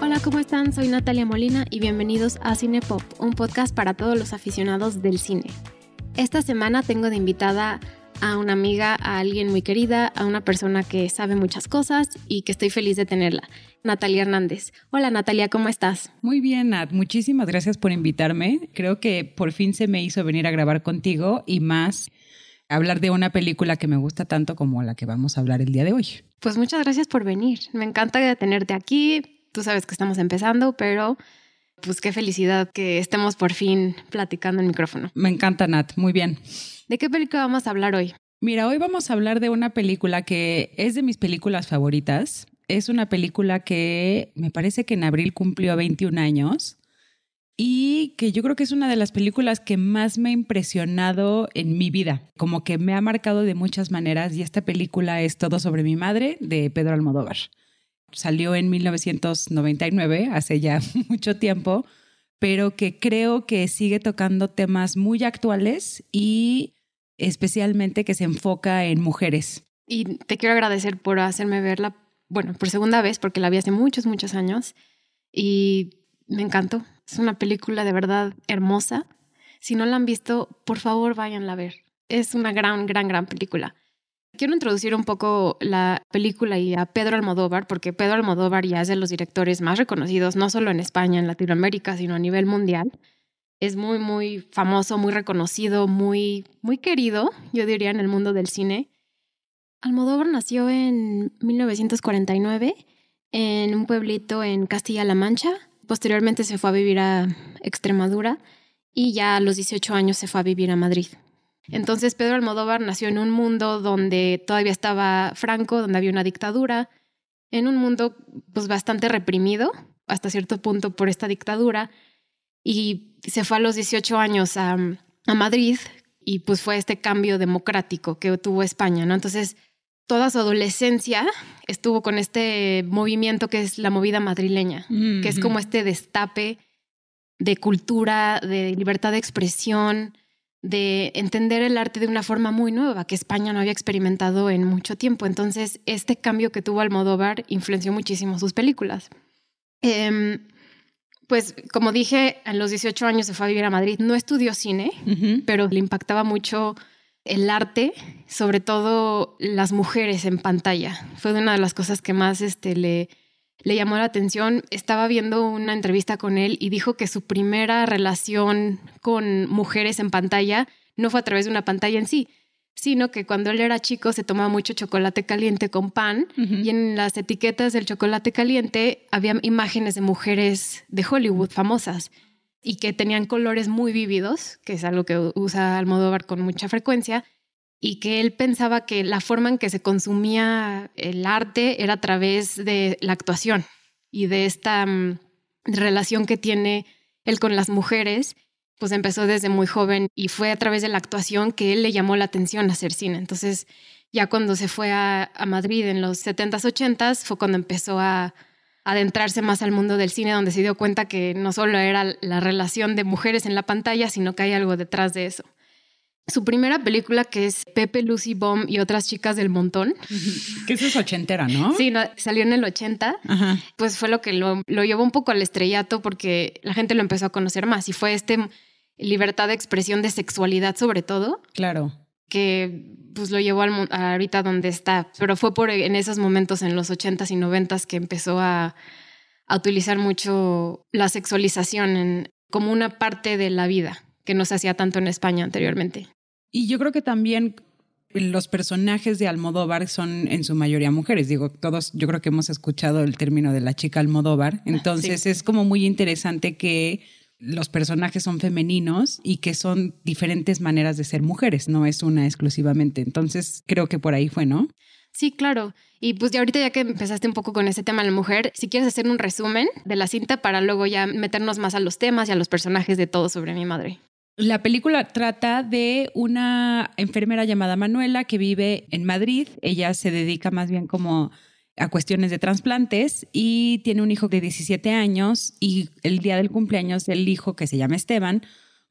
Hola, ¿cómo están? Soy Natalia Molina y bienvenidos a Cine Pop, un podcast para todos los aficionados del cine. Esta semana tengo de invitada a una amiga, a alguien muy querida, a una persona que sabe muchas cosas y que estoy feliz de tenerla, Natalia Hernández. Hola Natalia, ¿cómo estás? Muy bien, Nat. Muchísimas gracias por invitarme. Creo que por fin se me hizo venir a grabar contigo y más hablar de una película que me gusta tanto como la que vamos a hablar el día de hoy. Pues muchas gracias por venir. Me encanta tenerte aquí. Tú sabes que estamos empezando, pero pues qué felicidad que estemos por fin platicando en micrófono. Me encanta, Nat. Muy bien. ¿De qué película vamos a hablar hoy? Mira, hoy vamos a hablar de una película que es de mis películas favoritas. Es una película que me parece que en abril cumplió 21 años y que yo creo que es una de las películas que más me ha impresionado en mi vida, como que me ha marcado de muchas maneras y esta película es Todo sobre mi madre de Pedro Almodóvar. Salió en 1999, hace ya mucho tiempo, pero que creo que sigue tocando temas muy actuales y especialmente que se enfoca en mujeres. Y te quiero agradecer por hacerme verla, bueno, por segunda vez, porque la vi hace muchos, muchos años y me encantó. Es una película de verdad hermosa. Si no la han visto, por favor váyanla a ver. Es una gran, gran, gran película. Quiero introducir un poco la película y a Pedro Almodóvar, porque Pedro Almodóvar ya es de los directores más reconocidos, no solo en España, en Latinoamérica, sino a nivel mundial es muy, muy famoso, muy reconocido, muy, muy querido, yo diría, en el mundo del cine. Almodóvar nació en 1949 en un pueblito en Castilla-La Mancha. Posteriormente se fue a vivir a Extremadura y ya a los 18 años se fue a vivir a Madrid. Entonces Pedro Almodóvar nació en un mundo donde todavía estaba Franco, donde había una dictadura, en un mundo pues bastante reprimido hasta cierto punto por esta dictadura y se fue a los 18 años a, Madrid y pues fue este cambio democrático que tuvo España, ¿no? Entonces, toda su adolescencia estuvo con este movimiento que es la movida madrileña, que es como este destape de cultura, de libertad de expresión, de entender el arte de una forma muy nueva que España no había experimentado en mucho tiempo. Entonces, este cambio que tuvo Almodóvar influenció muchísimo sus películas. Em, pues como dije, a los 18 años se fue a vivir a Madrid. No estudió cine, pero le impactaba mucho el arte, sobre todo las mujeres en pantalla. Fue una de las cosas que más este, le, le llamó la atención. Estaba viendo una entrevista con él y dijo que su primera relación con mujeres en pantalla no fue a través de una pantalla en sí, sino que cuando él era chico se tomaba mucho chocolate caliente con pan y en las etiquetas del chocolate caliente había imágenes de mujeres de Hollywood famosas y que tenían colores muy vívidos, que es algo que usa Almodóvar con mucha frecuencia, y que él pensaba que la forma en que se consumía el arte era a través de la actuación y de esta mm, relación que tiene él con las mujeres pues empezó desde muy joven y fue a través de la actuación que él le llamó la atención a hacer cine. Entonces, ya cuando se fue a, Madrid en los 70s, 80s, fue cuando empezó a, adentrarse más al mundo del cine, donde se dio cuenta que no solo era la relación de mujeres en la pantalla, sino que hay algo detrás de eso. Su primera película, que es Pepe, Lucy Bomb y otras chicas del montón. Que eso es ochentera, ¿no? Sí, salió en el 80. Pues fue lo que lo, lo, llevó un poco al estrellato porque la gente lo empezó a conocer más y fue este libertad de expresión de sexualidad sobre todo. Claro. Que pues lo llevó al, ahorita donde está. Pero fue por en esos momentos, en los 80s y 90s, que empezó a, a utilizar mucho la sexualización en, como una parte de la vida que no se hacía tanto en España anteriormente. Y yo creo que también los personajes de Almodóvar son en su mayoría mujeres. Digo, todos, yo creo que hemos escuchado el término de la chica Almodóvar. Entonces es como muy interesante que los personajes son femeninos y que son diferentes maneras de ser mujeres, no es una exclusivamente. Entonces, creo que por ahí fue, ¿no? Sí, claro. Y pues ya ahorita ya que empezaste un poco con ese tema de la mujer, si quieres hacer un resumen de la cinta para luego ya meternos más a los temas y a los personajes de todo sobre mi madre. La película trata de una enfermera llamada Manuela que vive en Madrid. Ella se dedica más bien como a cuestiones de trasplantes y tiene un hijo de 17 años y el día del cumpleaños del hijo que se llama Esteban,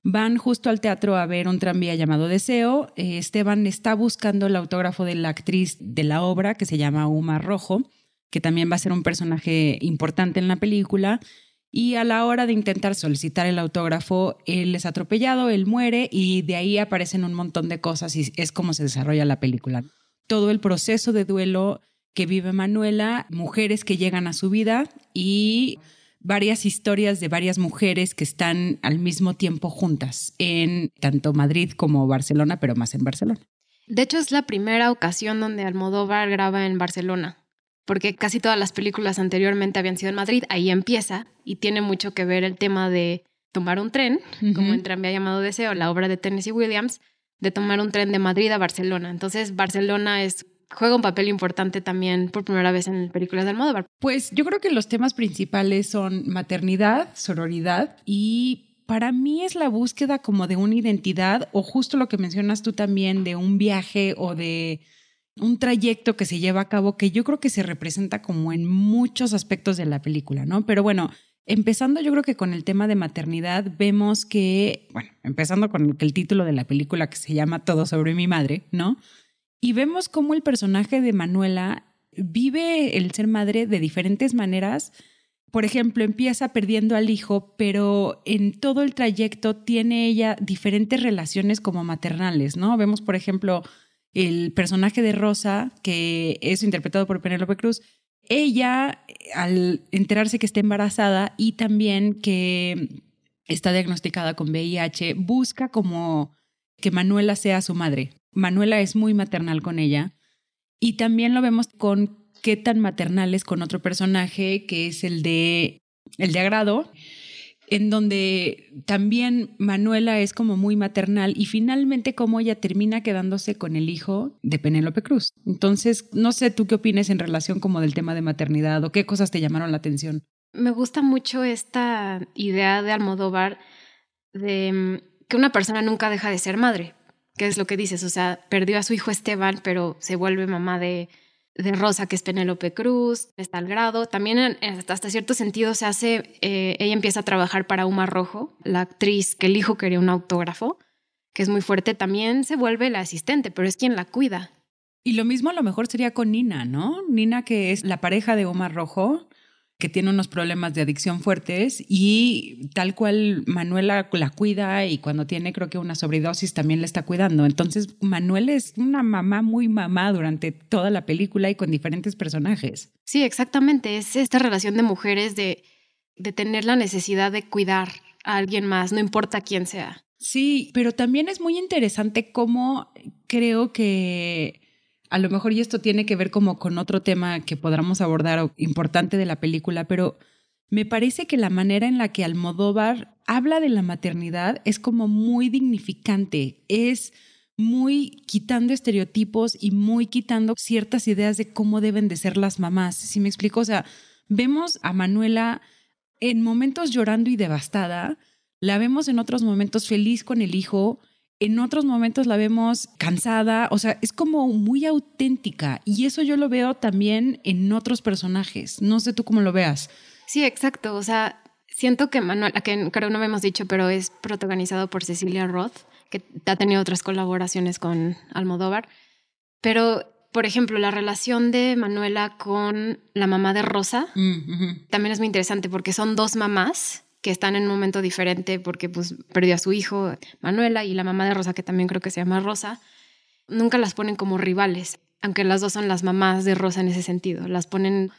Van justo al teatro a ver un tranvía llamado Deseo. Eh, Esteban está buscando el autógrafo de la actriz de la obra que se llama Uma Rojo, que también va a ser un personaje importante en la película. Y a la hora de intentar solicitar el autógrafo, él es atropellado, él muere y de ahí aparecen un montón de cosas y es como se desarrolla la película. Todo el proceso de duelo que vive Manuela, mujeres que llegan a su vida y varias historias de varias mujeres que están al mismo tiempo juntas en tanto Madrid como Barcelona, pero más en Barcelona. De hecho, es la primera ocasión donde Almodóvar graba en Barcelona, porque casi todas las películas anteriormente habían sido en Madrid. Ahí empieza y tiene mucho que ver el tema de tomar un tren, como en Tranvía llamado Deseo, la obra de Tennessee Williams, de tomar un tren de Madrid a Barcelona. Entonces, Barcelona es juega un papel importante también por primera vez en películas de Almodóvar. Pues yo creo que los temas principales son maternidad, sororidad y para mí es la búsqueda como de una identidad o justo lo que mencionas tú también de un viaje o de un trayecto que se lleva a cabo que yo creo que se representa como en muchos aspectos de la película, ¿no? Pero bueno, empezando yo creo que con el tema de maternidad vemos que, bueno, empezando con el título de la película que se llama Todo sobre mi madre, ¿no? Y vemos cómo el personaje de Manuela vive el ser madre de diferentes maneras. Por ejemplo, empieza perdiendo al hijo, pero en todo el trayecto tiene ella diferentes relaciones como maternales, ¿no? Vemos, por ejemplo, el personaje de Rosa, que es interpretado por Penélope Cruz, ella, al enterarse que está embarazada y también que está diagnosticada con VIH, busca como que Manuela sea su madre. Manuela es muy maternal con ella y también lo vemos con qué tan maternal es con otro personaje que es el de el de agrado en donde también Manuela es como muy maternal y finalmente como ella termina quedándose con el hijo de Penélope Cruz. Entonces, no sé tú qué opinas en relación como del tema de maternidad o qué cosas te llamaron la atención. Me gusta mucho esta idea de Almodóvar de mm, que una persona nunca deja de ser madre, ¿Qué es lo que dices, o sea, perdió a su hijo Esteban, pero se vuelve mamá de, de Rosa, que es Penélope Cruz, está al grado. También hasta cierto sentido se hace, eh, ella empieza a trabajar para Uma Rojo, la actriz que el hijo quería un autógrafo, que es muy fuerte, también se vuelve la asistente, pero es quien la cuida. Y lo mismo a lo mejor sería con Nina, ¿no? Nina, que es la pareja de Uma Rojo, que tiene unos problemas de adicción fuertes y tal cual Manuela la cuida y cuando tiene creo que una sobredosis también la está cuidando. Entonces Manuel es una mamá muy mamá durante toda la película y con diferentes personajes. Sí, exactamente. Es esta relación de mujeres de, de tener la necesidad de cuidar a alguien más, no importa quién sea. Sí, pero también es muy interesante cómo creo que a lo mejor y esto tiene que ver como con otro tema que podamos abordar importante de la película, pero me parece que la manera en la que Almodóvar habla de la maternidad es como muy dignificante, es muy quitando estereotipos y muy quitando ciertas ideas de cómo deben de ser las mamás. Si me explico, o sea, vemos a Manuela en momentos llorando y devastada, la vemos en otros momentos feliz con el hijo, en otros momentos la vemos cansada, o sea, es como muy auténtica y eso yo lo veo también en otros personajes. No sé tú cómo lo veas. Sí, exacto, o sea, siento que Manuel, que creo no me hemos dicho, pero es protagonizado por Cecilia Roth, que ha tenido otras colaboraciones con Almodóvar, pero por ejemplo, la relación de Manuela con la mamá de Rosa mm, también es muy interesante porque son dos mamás que están en un momento diferente porque pues perdió a su hijo Manuela y la mamá de Rosa, que también creo que se llama Rosa, nunca las ponen como rivales, aunque las dos son las mamás de Rosa en ese sentido, las ponen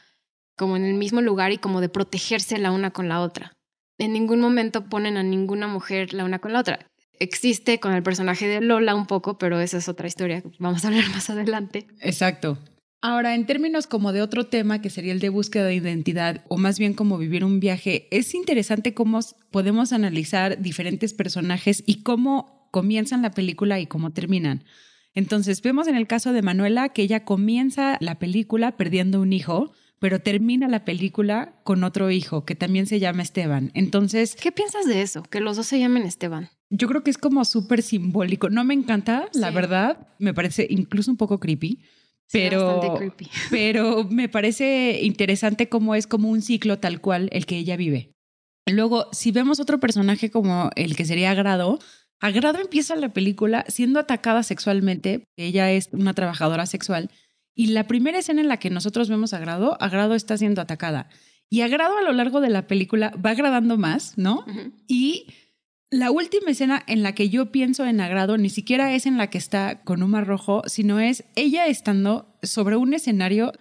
como en el mismo lugar y como de protegerse la una con la otra. En ningún momento ponen a ninguna mujer la una con la otra. Existe con el personaje de Lola un poco, pero esa es otra historia vamos a hablar más adelante. Exacto. Ahora, en términos como de otro tema que sería el de búsqueda de identidad o más bien como vivir un viaje, es interesante cómo podemos analizar diferentes personajes y cómo comienzan la película y cómo terminan. Entonces, vemos en el caso de Manuela que ella comienza la película perdiendo un hijo, pero termina la película con otro hijo que también se llama Esteban. Entonces, ¿qué piensas de eso? Que los dos se llamen Esteban. Yo creo que es como súper simbólico. No me encanta, la verdad. Me parece incluso un poco creepy pero, pero me parece interesante cómo es como un ciclo tal cual el que ella vive. Luego, si vemos otro personaje como el que sería Agrado, Agrado empieza la película siendo atacada sexualmente. Ella es una trabajadora sexual. Y la primera escena en la que nosotros vemos a Agrado, Agrado está siendo atacada. Y Agrado a lo largo de la película va agradando más, ¿no? Y la última escena en la que yo pienso en Agrado ni siquiera es en la que está con un mar rojo, sino es ella estando sobre un escenario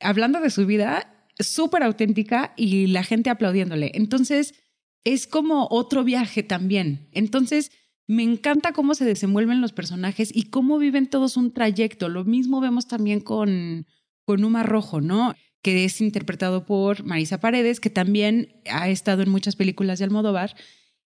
hablando de su vida súper auténtica y la gente aplaudiéndole. Entonces, es como otro viaje también. Entonces, me encanta cómo se desenvuelven los personajes y cómo viven todos un trayecto. Lo mismo vemos también con, con Uma Rojo, ¿no? Que es interpretado por Marisa Paredes, que también ha estado en muchas películas de Almodóvar.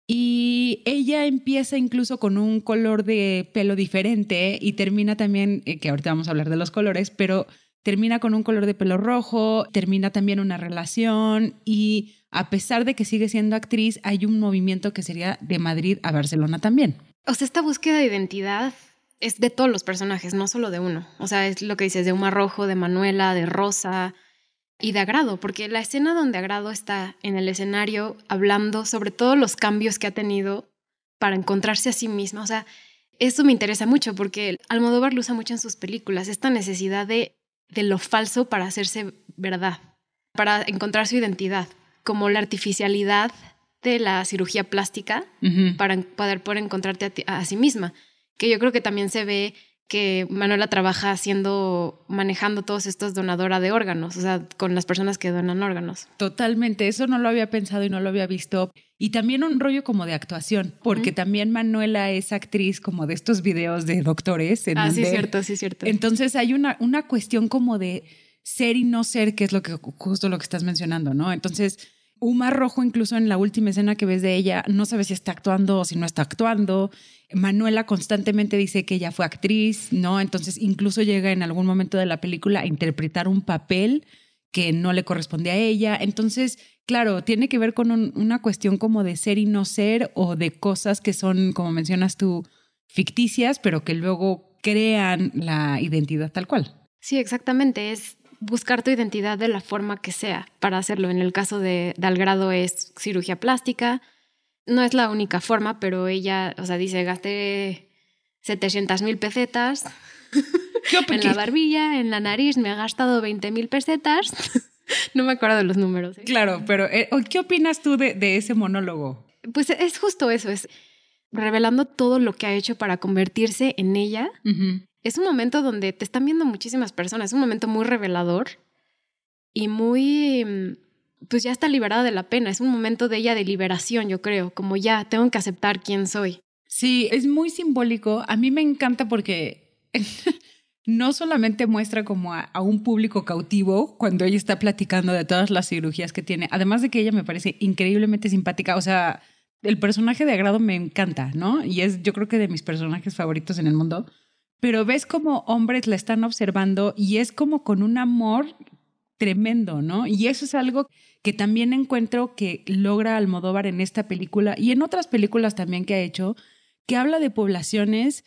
Y ella empieza incluso con un color de pelo diferente y termina también, eh, que ahorita vamos a hablar de los colores, pero termina con un color de pelo rojo, termina también una relación y a pesar de que sigue siendo actriz, hay un movimiento que sería de Madrid a Barcelona también. O sea, esta búsqueda de identidad es de todos los personajes, no solo de uno. O sea, es lo que dices de Uma Rojo, de Manuela, de Rosa y de Agrado, porque la escena donde Agrado está en el escenario hablando sobre todos los cambios que ha tenido para encontrarse a sí misma, o sea, eso me interesa mucho porque Almodóvar lo usa mucho en sus películas, esta necesidad de de lo falso para hacerse verdad, para encontrar su identidad, como la artificialidad de la cirugía plástica para poder, poder encontrarte a, sí misma, que yo creo que también se ve que Manuela trabaja haciendo, manejando todos estos donadora de órganos, o sea, con las personas que donan órganos. Totalmente, eso no lo había pensado y no lo había visto. Y también un rollo como de actuación, porque también Manuela es actriz como de estos videos de doctores. En ah, sí, cierto, sí, cierto. Entonces hay una, una cuestión como de ser y no ser, que es lo que justo lo que estás mencionando, ¿no? Entonces, Uma Rojo, incluso en la última escena que ves de ella, no sabe si está actuando o si no está actuando. Manuela constantemente dice que ella fue actriz, ¿no? Entonces, incluso llega en algún momento de la película a interpretar un papel que no le corresponde a ella. Entonces, claro, tiene que ver con una cuestión como de ser y no ser o de cosas que son, como mencionas tú, ficticias, pero que luego crean la identidad tal cual. Sí, exactamente. Es buscar tu identidad de la forma que sea para hacerlo. En el caso de Dalgrado es cirugía plástica. No es la única forma, pero ella, o sea, dice, gasté 700 mil pesetas en la barbilla, en la nariz me ha gastado 20 mil pesetas. no me acuerdo de los números. ¿eh? Claro, pero eh, ¿qué opinas tú de, ese monólogo? Pues es justo eso, es revelando todo lo que ha hecho para convertirse en ella es un momento donde te están viendo muchísimas personas, es un momento muy revelador y muy, mm, pues ya está liberada de la pena, es un momento de ella de liberación, yo creo, como ya tengo que aceptar quién soy. Sí, es muy simbólico, a mí me encanta porque no solamente muestra como a, un público cautivo cuando ella está platicando de todas las cirugías que tiene, además de que ella me parece increíblemente simpática, o sea, el personaje de agrado me encanta, ¿no? Y es yo creo que de mis personajes favoritos en el mundo pero ves como hombres la están observando y es como con un amor tremendo, ¿no? Y eso es algo que también encuentro que logra Almodóvar en esta película y en otras películas también que ha hecho, que habla de poblaciones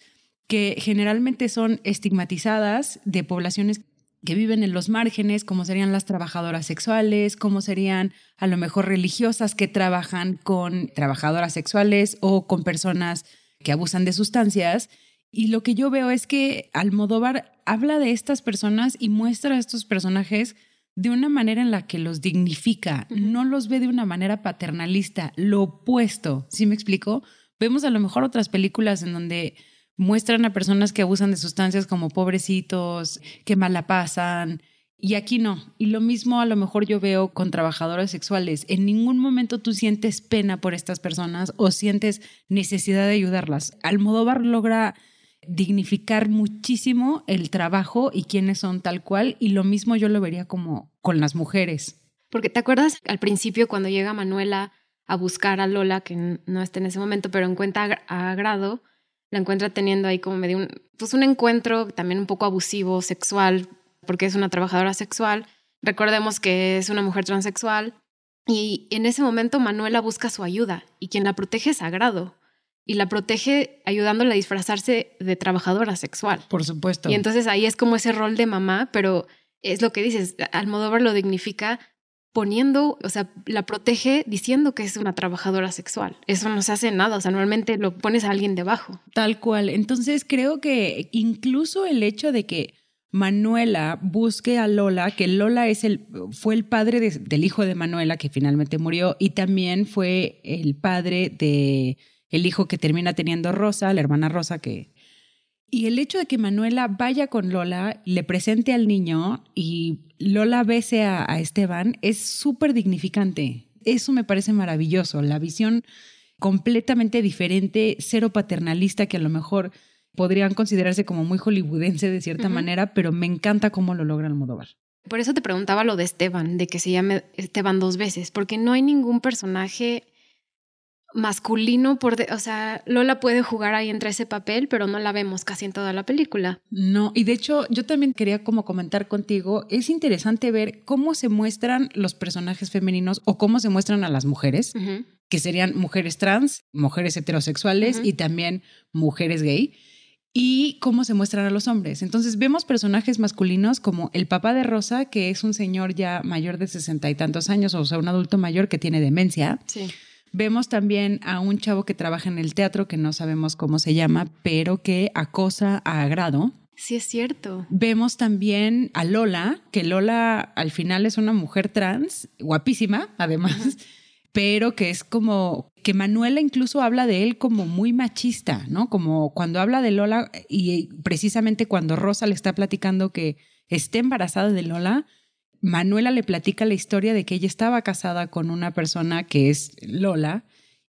que generalmente son estigmatizadas, de poblaciones que viven en los márgenes, como serían las trabajadoras sexuales, como serían a lo mejor religiosas que trabajan con trabajadoras sexuales o con personas que abusan de sustancias y lo que yo veo es que Almodóvar habla de estas personas y muestra a estos personajes de una manera en la que los dignifica, no los ve de una manera paternalista, lo opuesto, ¿sí me explico? Vemos a lo mejor otras películas en donde muestran a personas que abusan de sustancias como pobrecitos, que mala pasan, y aquí no. Y lo mismo a lo mejor yo veo con trabajadoras sexuales. En ningún momento tú sientes pena por estas personas o sientes necesidad de ayudarlas. Almodóvar logra dignificar muchísimo el trabajo y quiénes son tal cual, y lo mismo yo lo vería como con las mujeres. Porque te acuerdas al principio cuando llega Manuela a buscar a Lola, que no está en ese momento, pero encuentra a Grado, la encuentra teniendo ahí como medio un, pues un encuentro también un poco abusivo, sexual, porque es una trabajadora sexual. Recordemos que es una mujer transexual. Y en ese momento Manuela busca su ayuda y quien la protege es Agrado y la protege ayudándola a disfrazarse de trabajadora sexual. Por supuesto. Y entonces ahí es como ese rol de mamá, pero es lo que dices, Almodóvar lo dignifica poniendo, o sea, la protege diciendo que es una trabajadora sexual. Eso no se hace nada, o sea, normalmente lo pones a alguien debajo. Tal cual. Entonces creo que incluso el hecho de que Manuela busque a Lola, que Lola es el, fue el padre del hijo de Manuela que finalmente murió y también fue el padre de el hijo que termina teniendo Rosa, la hermana Rosa que y el hecho de que Manuela vaya con Lola, le presente al niño y Lola bese a, Esteban es súper dignificante. Eso me parece maravilloso. La visión completamente diferente, cero paternalista, que a lo mejor podrían considerarse como muy hollywoodense de cierta manera, pero me encanta cómo lo logra Almodóvar. Por eso te preguntaba lo de Esteban, de que se llame Esteban dos veces, porque no hay ningún personaje masculino, por o sea, Lola puede jugar ahí entre ese papel, pero no la vemos casi en toda la película. No, y de hecho yo también quería como comentar contigo, es interesante ver cómo se muestran los personajes femeninos o cómo se muestran a las mujeres, que serían mujeres trans, mujeres heterosexuales y también mujeres gay. Y cómo se muestran a los hombres. Entonces vemos personajes masculinos como el papá de Rosa, que es un señor ya mayor de sesenta y tantos años, o sea, un adulto mayor que tiene demencia. Sí Vemos también a un chavo que trabaja en el teatro, que no sabemos cómo se llama, pero que acosa a Agrado. Sí, es cierto. Vemos también a Lola, que Lola al final es una mujer trans, guapísima, además, pero que es como que Manuela incluso habla de él como muy machista, ¿no? Como cuando habla de Lola y precisamente cuando Rosa le está platicando que esté embarazada de Lola, Manuela le platica la historia de que ella estaba casada con una persona que es Lola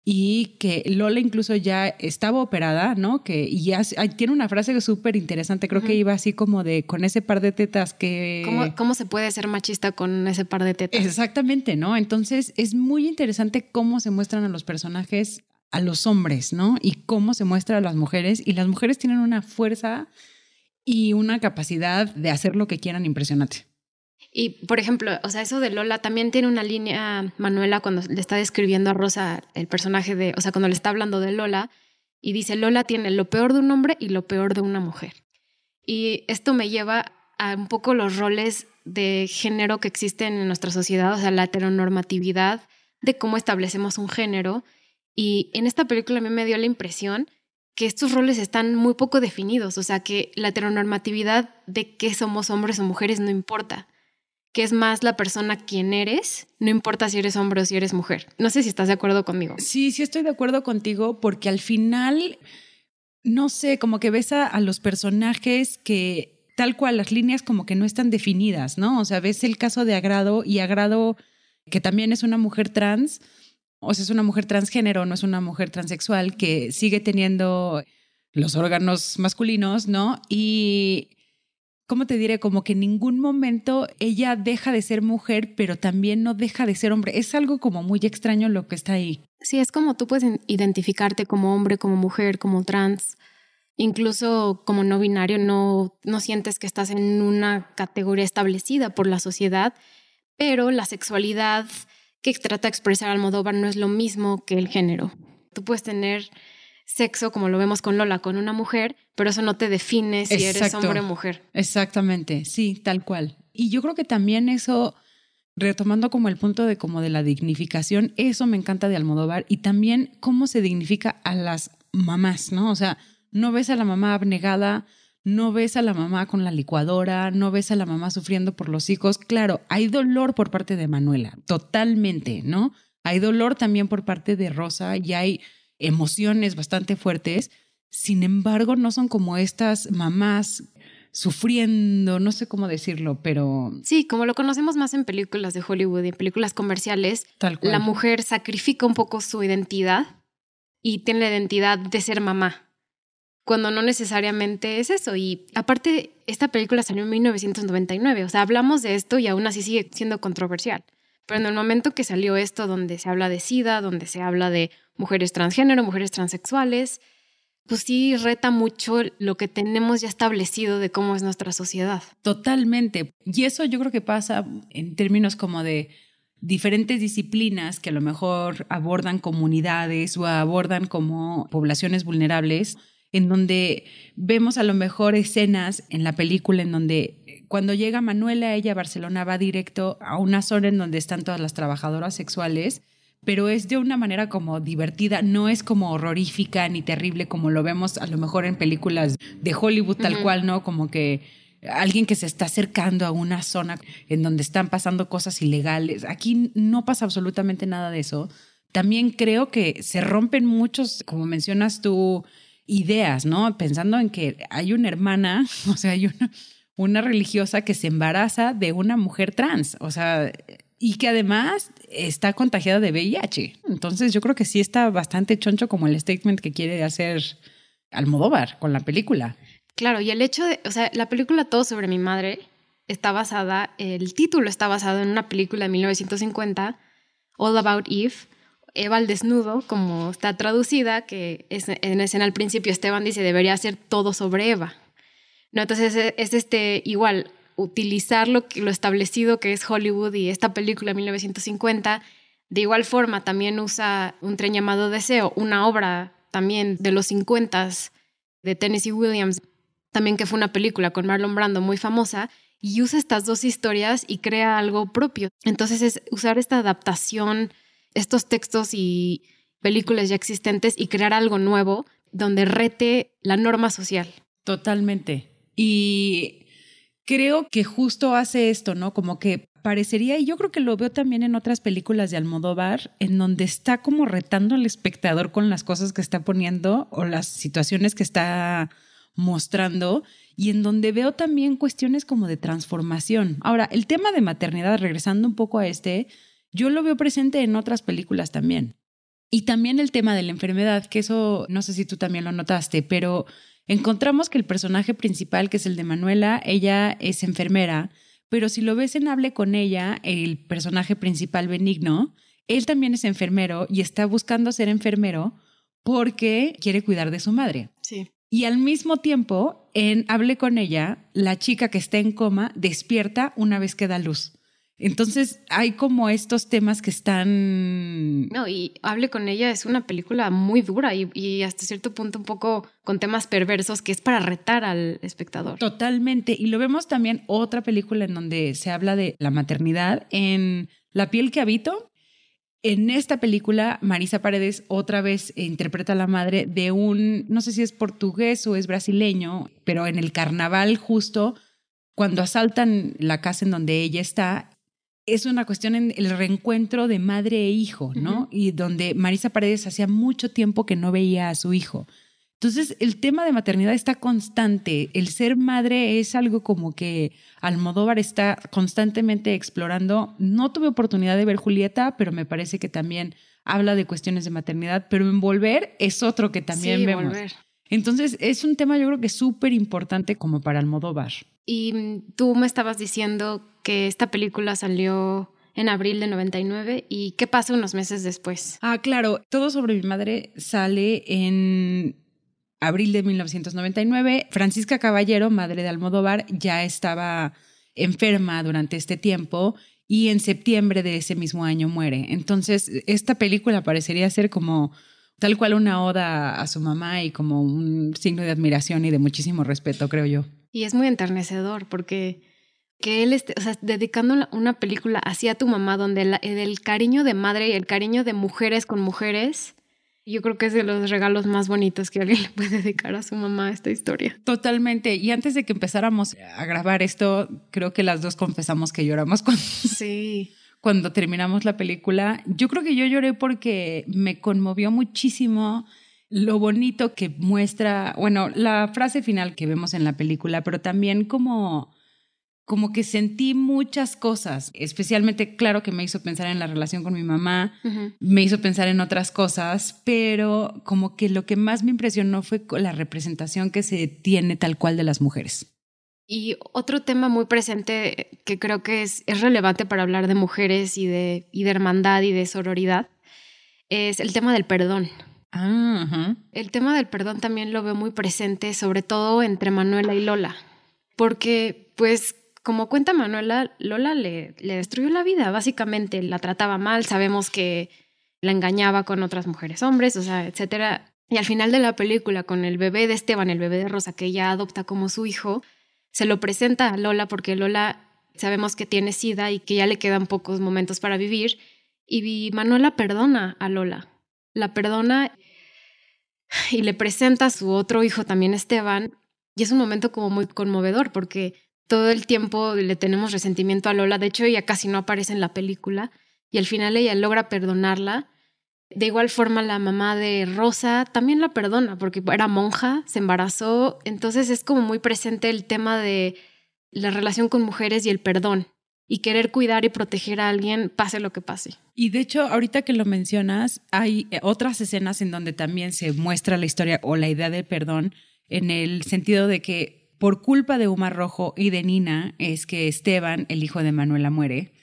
y que Lola incluso ya estaba operada, ¿no? Que y ya tiene una frase súper interesante, creo que iba así como de con ese par de tetas que... ¿Cómo, ¿Cómo se puede ser machista con ese par de tetas? Exactamente, ¿no? Entonces es muy interesante cómo se muestran a los personajes, a los hombres, ¿no? Y cómo se muestra a las mujeres y las mujeres tienen una fuerza y una capacidad de hacer lo que quieran impresionante. Y, por ejemplo, o sea, eso de Lola también tiene una línea, Manuela, cuando le está describiendo a Rosa el personaje de, o sea, cuando le está hablando de Lola, y dice, Lola tiene lo peor de un hombre y lo peor de una mujer. Y esto me lleva a un poco los roles de género que existen en nuestra sociedad, o sea, la heteronormatividad de cómo establecemos un género. Y en esta película a mí me dio la impresión que estos roles están muy poco definidos, o sea, que la heteronormatividad de que somos hombres o mujeres no importa que es más la persona quien eres, no importa si eres hombre o si eres mujer. No sé si estás de acuerdo conmigo. Sí, sí estoy de acuerdo contigo porque al final, no sé, como que ves a, los personajes que tal cual las líneas como que no están definidas, ¿no? O sea, ves el caso de Agrado y Agrado, que también es una mujer trans, o sea, es una mujer transgénero, no es una mujer transexual, que sigue teniendo los órganos masculinos, ¿no? Y ¿cómo te diré? Como que en ningún momento ella deja de ser mujer, pero también no deja de ser hombre. Es algo como muy extraño lo que está ahí. Sí, es como tú puedes identificarte como hombre, como mujer, como trans, incluso como no binario, no, no sientes que estás en una categoría establecida por la sociedad, pero la sexualidad que trata de expresar Almodóvar no es lo mismo que el género. Tú puedes tener sexo, como lo vemos con Lola, con una mujer, pero eso no te define si eres hombre o mujer. Exactamente, sí, tal cual. Y yo creo que también eso, retomando como el punto de como de la dignificación, eso me encanta de Almodóvar y también cómo se dignifica a las mamás, ¿no? O sea, no ves a la mamá abnegada, no ves a la mamá con la licuadora, no ves a la mamá sufriendo por los hijos. Claro, hay dolor por parte de Manuela, totalmente, ¿no? Hay dolor también por parte de Rosa y hay emociones bastante fuertes, sin embargo no son como estas mamás sufriendo, no sé cómo decirlo, pero... Sí, como lo conocemos más en películas de Hollywood y en películas comerciales, la mujer sacrifica un poco su identidad y tiene la identidad de ser mamá, cuando no necesariamente es eso. Y aparte, esta película salió en 1999, o sea, hablamos de esto y aún así sigue siendo controversial. Pero en el momento que salió esto, donde se habla de SIDA, donde se habla de mujeres transgénero, mujeres transexuales, pues sí reta mucho lo que tenemos ya establecido de cómo es nuestra sociedad. Totalmente. Y eso yo creo que pasa en términos como de diferentes disciplinas que a lo mejor abordan comunidades o abordan como poblaciones vulnerables. En donde vemos a lo mejor escenas en la película en donde eh, cuando llega Manuela, ella a Barcelona va directo a una zona en donde están todas las trabajadoras sexuales, pero es de una manera como divertida, no es como horrorífica ni terrible como lo vemos a lo mejor en películas de Hollywood tal cual, ¿no? Como que alguien que se está acercando a una zona en donde están pasando cosas ilegales. Aquí no pasa absolutamente nada de eso. También creo que se rompen muchos, como mencionas tú, ideas, ¿no? Pensando en que hay una hermana, o sea, hay una, una religiosa que se embaraza de una mujer trans, o sea, y que además está contagiada de VIH. Entonces yo creo que sí está bastante choncho como el statement que quiere hacer Almodóvar con la película. Claro, y el hecho de, o sea, la película Todo sobre mi madre está basada, el título está basado en una película de 1950, All About Eve, Eva al desnudo, como está traducida, que es, en escena al principio Esteban dice debería ser todo sobre Eva. ¿No? Entonces es, este igual utilizar lo, lo establecido que es Hollywood y esta película de 1950. De igual forma también usa un tren llamado Deseo, una obra también de los 50 de Tennessee Williams, también que fue una película con Marlon Brando muy famosa, y usa estas dos historias y crea algo propio. Entonces es usar esta adaptación estos textos y películas ya existentes y crear algo nuevo donde rete la norma social. Totalmente. Y creo que justo hace esto, ¿no? Como que parecería, y yo creo que lo veo también en otras películas de Almodóvar, en donde está como retando al espectador con las cosas que está poniendo o las situaciones que está mostrando y en donde veo también cuestiones como de transformación. Ahora, el tema de maternidad, regresando un poco a este, yo lo veo presente en otras películas también. Y también el tema de la enfermedad, que eso no sé si tú también lo notaste, pero encontramos que el personaje principal, que es el de Manuela, ella es enfermera, pero si lo ves en Hable con ella, el personaje principal benigno, él también es enfermero y está buscando ser enfermero porque quiere cuidar de su madre. Sí. Y al mismo tiempo, en Hable con ella, la chica que está en coma despierta una vez que da luz. Entonces hay como estos temas que están... No, y Hable con ella es una película muy dura y, hasta cierto punto un poco con temas perversos que es para retar al espectador. Totalmente. Y lo vemos también otra película en donde se habla de la maternidad en La piel que habito. En esta película, Marisa Paredes otra vez interpreta a la madre de un, no sé si es portugués o es brasileño, pero en el carnaval justo cuando asaltan la casa en donde ella está, es una cuestión en el reencuentro de madre e hijo, ¿no? Y donde Marisa Paredes hacía mucho tiempo que no veía a su hijo. Entonces, el tema de maternidad está constante. El ser madre es algo como que Almodóvar está constantemente explorando. No tuve oportunidad de ver Julieta, pero me parece que también habla de cuestiones de maternidad, pero envolver es otro que también vemos. Volver. Entonces, es un tema yo creo que súper importante como para Almodóvar. Y mm, tú me estabas diciendo que esta película salió en abril de 99 y qué pasa unos meses después. Ah, claro, Todo sobre mi madre sale en abril de 1999. Francisca Caballero, madre de Almodóvar, ya estaba enferma durante este tiempo y en septiembre de ese mismo año muere. Entonces, esta película parecería ser como tal cual una oda a su mamá y como un signo de admiración y de muchísimo respeto, creo yo. Y es muy enternecedor porque que él esté, o sea, dedicando una película hacia tu mamá, donde el cariño de madre y el cariño de mujeres con mujeres, yo creo que es de los regalos más bonitos que alguien le puede dedicar a su mamá esta historia. Totalmente. Y antes de que empezáramos a grabar esto, creo que las dos confesamos que lloramos cuando, sí. cuando terminamos la película. Yo creo que yo lloré porque me conmovió muchísimo lo bonito que muestra, bueno, la frase final que vemos en la película, pero también como como que sentí muchas cosas, especialmente, claro que me hizo pensar en la relación con mi mamá, me hizo pensar en otras cosas, pero como que lo que más me impresionó fue la representación que se tiene tal cual de las mujeres. Y otro tema muy presente que creo que es, es relevante para hablar de mujeres y de, y de hermandad y de sororidad es el tema del perdón. Ah, el tema del perdón también lo veo muy presente, sobre todo entre Manuela y Lola, porque pues como cuenta Manuela, Lola le, le destruyó la vida, básicamente la trataba mal, sabemos que la engañaba con otras mujeres hombres, o sea, etcétera. Y al final de la película, con el bebé de Esteban, el bebé de Rosa, que ella adopta como su hijo, se lo presenta a Lola porque Lola sabemos que tiene sida y que ya le quedan pocos momentos para vivir. Y Manuela perdona a Lola. La perdona y le presenta a su otro hijo también, Esteban. Y es un momento como muy conmovedor porque todo el tiempo le tenemos resentimiento a Lola. De hecho, ella casi no aparece en la película. Y al final ella logra perdonarla de igual forma, la mamá de Rosa también la perdona porque era monja, se embarazó, entonces es como muy presente el tema de la relación con mujeres y el perdón y querer cuidar y proteger a alguien pase lo que pase. Y de hecho, ahorita que lo mencionas, hay eh, otras escenas en donde también se muestra la historia o la idea del perdón en el sentido de que por culpa de Uma Rojo y de Nina es que Esteban, el hijo de Manuela, muere.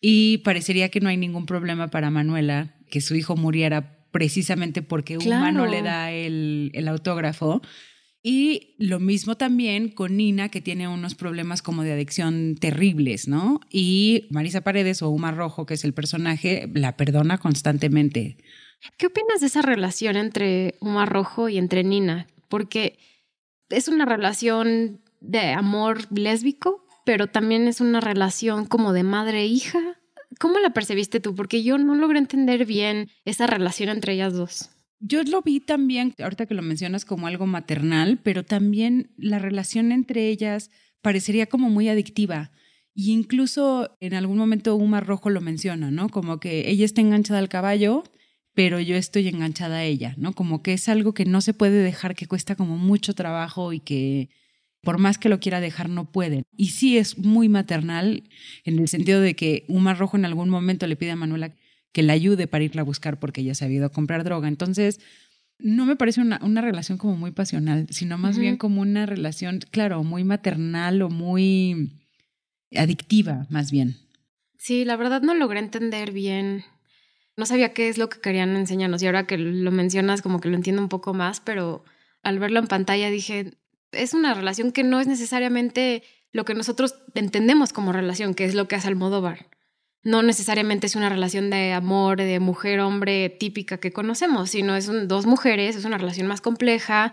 Y parecería que no hay ningún problema para Manuela que su hijo muriera precisamente porque Uma no le da el, el autógrafo. Y lo mismo también con Nina, que tiene unos problemas como de adicción terribles, ¿no? Y Marisa Paredes o Uma Rojo, que es el personaje, la perdona constantemente. ¿Qué opinas de esa relación entre Uma Rojo y entre Nina? Porque es una relación de amor lésbico, pero también es una relación como de madre-hija. ¿Cómo la percibiste tú? Porque yo no logré entender bien esa relación entre ellas dos. Yo lo vi también, ahorita que lo mencionas, como algo maternal, pero también la relación entre ellas parecería como muy adictiva. Y incluso en algún momento Uma Rojo lo menciona, ¿no? Como que ella está enganchada al caballo, pero yo estoy enganchada a ella, ¿no? Como que es algo que no se puede dejar, que cuesta como mucho trabajo y que por más que lo quiera dejar, no puede. Y sí es muy maternal en el sentido de que Uma Rojo en algún momento le pide a Manuela que la ayude para irla a buscar porque ella se ha ido a comprar droga. Entonces, no me parece una, una relación como muy pasional, sino más bien como una relación, claro, muy maternal o muy adictiva, más bien. Sí, la verdad no logré entender bien. No sabía qué es lo que querían enseñarnos y ahora que lo mencionas como que lo entiendo un poco más, pero al verlo en pantalla dije, es una relación que no es necesariamente lo que nosotros entendemos como relación, que es lo que hace Almodóvar. No necesariamente es una relación de amor, de mujer-hombre típica que conocemos, sino es dos mujeres, es una relación más compleja.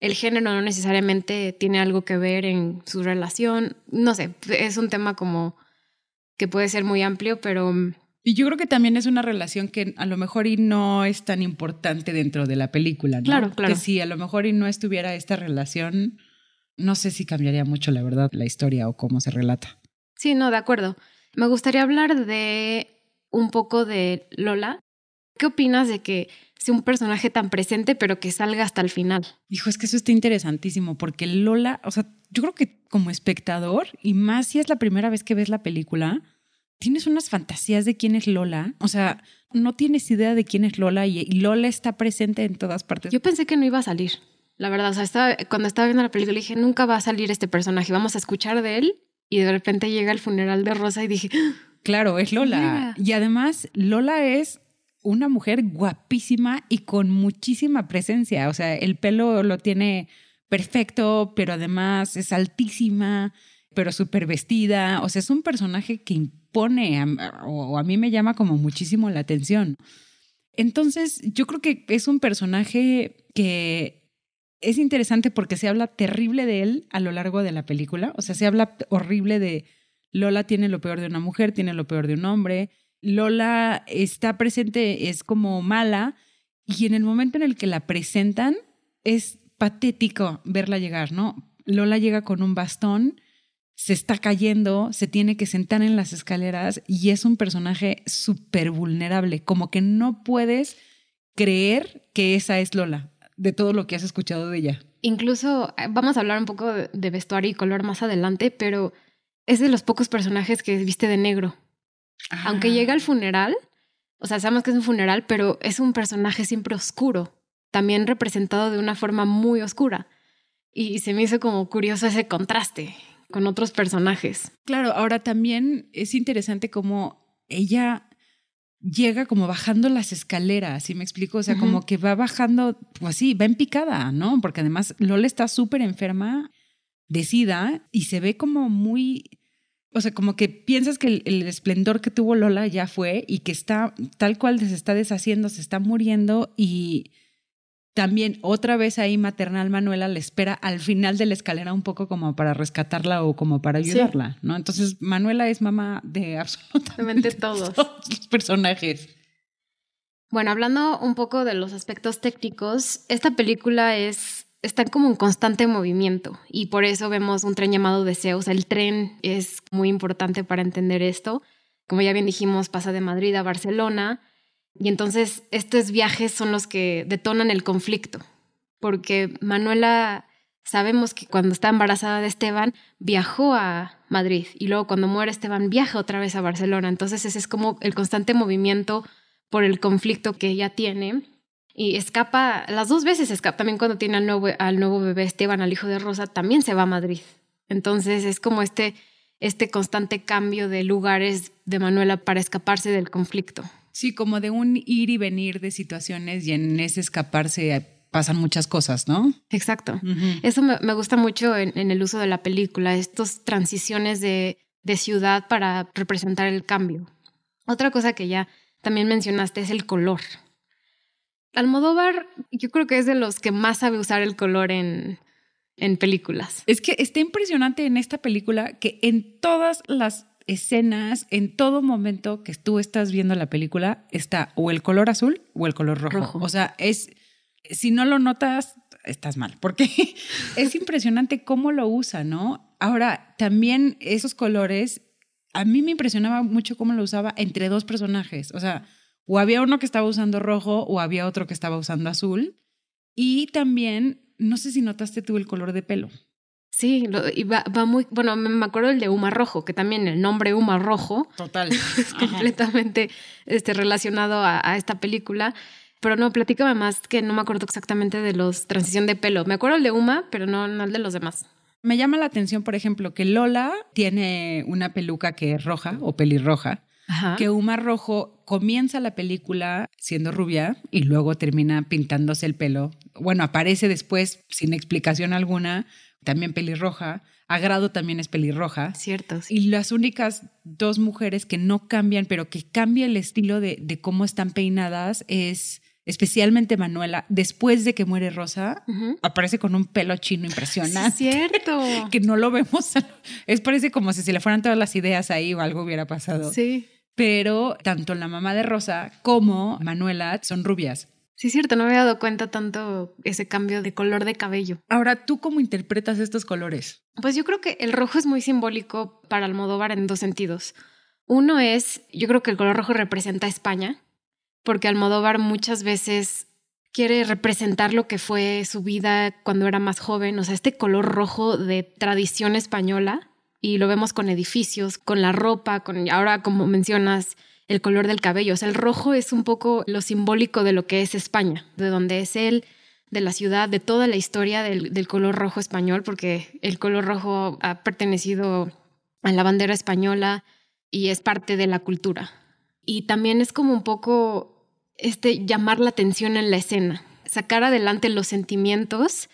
El género no necesariamente tiene algo que ver en su relación. No sé, es un tema como que puede ser muy amplio, pero y yo creo que también es una relación que a lo mejor y no es tan importante dentro de la película, ¿no? Claro, claro. Que si a lo mejor y no estuviera esta relación, no sé si cambiaría mucho, la verdad, la historia o cómo se relata. Sí, no, de acuerdo. Me gustaría hablar de un poco de Lola. ¿Qué opinas de que sea un personaje tan presente, pero que salga hasta el final? Hijo, es que eso está interesantísimo, porque Lola, o sea, yo creo que como espectador, y más si es la primera vez que ves la película, tienes unas fantasías de quién es Lola. O sea, no tienes idea de quién es Lola y, Lola está presente en todas partes. Yo pensé que no iba a salir. La verdad, o sea, estaba, cuando estaba viendo la película dije, nunca va a salir este personaje, vamos a escuchar de él. Y de repente llega el funeral de Rosa y dije, ¡Ah! claro, es Lola. Y además, Lola es una mujer guapísima y con muchísima presencia. O sea, el pelo lo tiene perfecto, pero además es altísima, pero súper vestida. O sea, es un personaje que pone o a mí me llama como muchísimo la atención. Entonces, yo creo que es un personaje que es interesante porque se habla terrible de él a lo largo de la película. O sea, se habla horrible de Lola tiene lo peor de una mujer, tiene lo peor de un hombre. Lola está presente, es como mala. Y en el momento en el que la presentan, es patético verla llegar, ¿no? Lola llega con un bastón se está cayendo, se tiene que sentar en las escaleras y es un personaje súper vulnerable, como que no puedes creer que esa es Lola, de todo lo que has escuchado de ella. Incluso eh, vamos a hablar un poco de vestuario y color más adelante, pero es de los pocos personajes que viste de negro. Aunque llega al funeral, o sea, sabemos que es un funeral, pero es un personaje siempre oscuro, también representado de una forma muy oscura. Y se me hizo como curioso ese contraste con otros personajes. Claro, ahora también es interesante cómo ella llega como bajando las escaleras, ¿sí me explico? O sea, como que va bajando, pues sí, va en picada, ¿no? Porque además Lola está súper enferma de sida y se ve como muy, o sea, como que piensas que el, el, esplendor que tuvo Lola ya fue y que está tal cual se está deshaciendo, se está muriendo y también otra vez ahí maternal Manuela le espera al final de la escalera un poco como para rescatarla o como para ayudarla, ¿no? Entonces Manuela es mamá de absolutamente todos. todos los personajes. Bueno, hablando un poco de los aspectos técnicos, esta película es está como en constante movimiento y por eso vemos un tren llamado Deseos. El tren es muy importante para entender esto. Como ya bien dijimos, pasa de Madrid a Barcelona y entonces estos viajes son los que detonan el conflicto, porque Manuela sabemos que cuando está embarazada de Esteban viajó a Madrid y luego cuando muere Esteban viaja otra vez a Barcelona. Entonces ese es como el constante movimiento por el conflicto que ella tiene y escapa, las dos veces escapa, también cuando tiene al nuevo, bebé Esteban, al hijo de Rosa, también se va a Madrid. Entonces es como este, este constante cambio de lugares de Manuela para escaparse del conflicto. Sí, como de un ir y venir de situaciones y en ese escaparse pasan muchas cosas, ¿no? Exacto. Eso me, gusta mucho en, el uso de la película, estas transiciones de, de ciudad para representar el cambio. Otra cosa que ya también mencionaste es el color. Almodóvar, yo creo que es de los que más sabe usar el color en, en películas. Es que está impresionante en esta película que en todas las escenas, en todo momento que tú estás viendo la película, está o el color azul o el color rojo. O sea, es, si no lo notas, estás mal, porque es impresionante cómo lo usa, ¿no? Ahora, también esos colores, a mí me impresionaba mucho cómo lo usaba entre dos personajes. O sea, o había uno que estaba usando rojo o había otro que estaba usando azul. Y también, no sé si notaste tú el color de pelo. Sí, y va, muy, bueno, me acuerdo el de Uma Rojo, que también el nombre Uma Rojo Total. es completamente este, relacionado a, esta película. Pero no, platícame más que no me acuerdo exactamente de los transición de pelo. Me acuerdo el de Uma, pero no, no el de los demás. Me llama la atención, por ejemplo, que Lola tiene una peluca que es roja o pelirroja, que Uma Rojo comienza la película siendo rubia y luego termina pintándose el pelo. Bueno, aparece después sin explicación alguna también pelirroja. Agrado también es pelirroja. Cierto. Y las únicas dos mujeres que no cambian, pero que cambia el estilo de, cómo están peinadas es especialmente Manuela, después de que muere Rosa, aparece con un pelo chino impresionante. cierto. que no lo vemos. Es parece como si se le fueran todas las ideas ahí o algo hubiera pasado. Sí. Pero tanto la mamá de Rosa como Manuela son rubias. Sí, es cierto, no me había dado cuenta tanto ese cambio de color de cabello. Ahora, ¿tú cómo interpretas estos colores? Pues yo creo que el rojo es muy simbólico para Almodóvar en dos sentidos. Uno es, yo creo que el color rojo representa a España, porque Almodóvar muchas veces quiere representar lo que fue su vida cuando era más joven, o sea, este color rojo de tradición española, y lo vemos con edificios, con la ropa, con ahora como mencionas, el color del cabello. O sea, el rojo es un poco lo simbólico de lo que es España, de donde es él, de la ciudad, de toda la historia del, color rojo español, porque el color rojo ha pertenecido a la bandera española y es parte de la cultura. Y también es como un poco este llamar la atención en la escena, sacar adelante los sentimientos.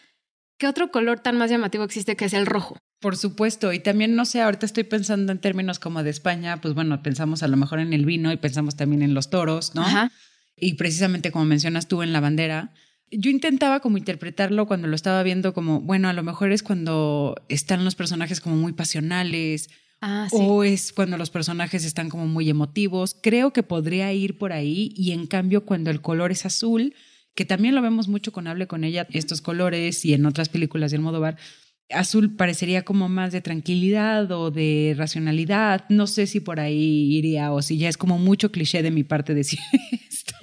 ¿Qué otro color tan más llamativo existe que es el rojo? Por supuesto, y también no sé, ahorita estoy pensando en términos como de España, pues bueno, pensamos a lo mejor en el vino y pensamos también en los toros, ¿no? Ajá. Y precisamente como mencionas tú en la bandera, yo intentaba como interpretarlo cuando lo estaba viendo como, bueno, a lo mejor es cuando están los personajes como muy pasionales, ah, sí. o es cuando los personajes están como muy emotivos. Creo que podría ir por ahí y en cambio cuando el color es azul, que también lo vemos mucho con Hable con ella, estos colores y en otras películas de Almodóvar, azul parecería como más de tranquilidad o de racionalidad. No sé si por ahí iría o si ya es como mucho cliché de mi parte decir esto.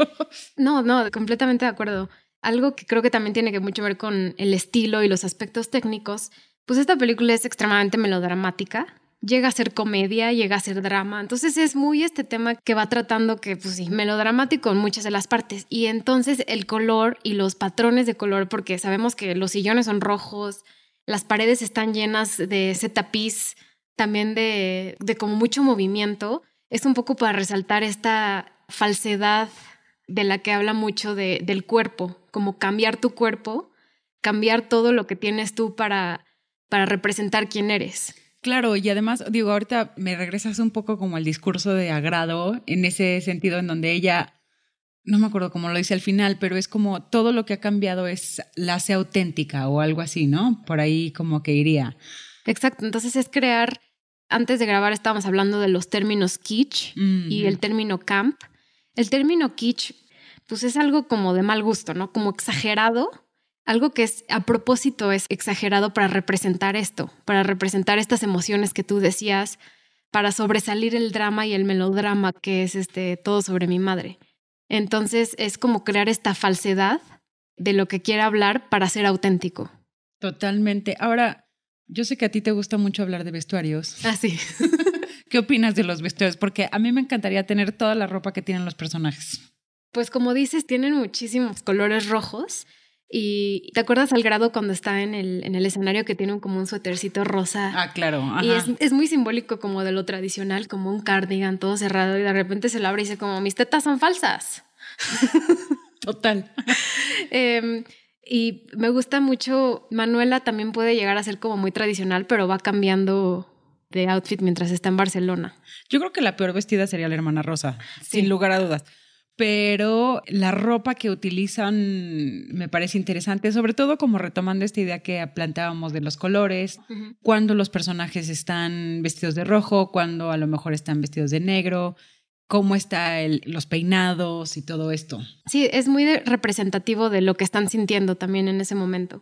No, no, completamente de acuerdo. Algo que creo que también tiene que mucho ver con el estilo y los aspectos técnicos, pues esta película es extremadamente melodramática. Llega a ser comedia, llega a ser drama. Entonces es muy este tema que va tratando que, pues sí, melodramático en muchas de las partes. Y entonces el color y los patrones de color, porque sabemos que los sillones son rojos, las paredes están llenas de ese tapiz también de, de como mucho movimiento. Es un poco para resaltar esta falsedad de la que habla mucho de, del cuerpo, como cambiar tu cuerpo, cambiar todo lo que tienes tú para, para representar quién eres. Claro, y además, digo, ahorita me regresas un poco como al discurso de agrado, en ese sentido en donde ella no me acuerdo cómo lo dice al final, pero es como todo lo que ha cambiado es la hace auténtica o algo así, ¿no? Por ahí como que iría. Exacto, entonces es crear, antes de grabar estábamos hablando de los términos kitsch y el término camp. El término kitsch, pues es algo como de mal gusto, ¿no? Como exagerado, algo que es a propósito es exagerado para representar esto, para representar estas emociones que tú decías, para sobresalir el drama y el melodrama que es este todo sobre mi madre. Entonces es como crear esta falsedad de lo que quiere hablar para ser auténtico. Totalmente. Ahora, yo sé que a ti te gusta mucho hablar de vestuarios. Ah, sí. ¿Qué opinas de los vestuarios? Porque a mí me encantaría tener toda la ropa que tienen los personajes. Pues como dices, tienen muchísimos colores rojos. ¿Y te acuerdas al grado cuando está en el, en el escenario que tiene como un suétercito rosa? Ah, claro. Y es, es, muy simbólico como de lo tradicional, como un cardigan todo cerrado y de repente se lo abre y dice como mis tetas son falsas. Total. eh, y me gusta mucho, Manuela también puede llegar a ser como muy tradicional, pero va cambiando de outfit mientras está en Barcelona. Yo creo que la peor vestida sería la hermana Rosa, sin lugar a dudas pero la ropa que utilizan me parece interesante, sobre todo como retomando esta idea que planteábamos de los colores, cuando los personajes están vestidos de rojo, cuando a lo mejor están vestidos de negro, cómo están los peinados y todo esto. Sí, es muy representativo de lo que están sintiendo también en ese momento,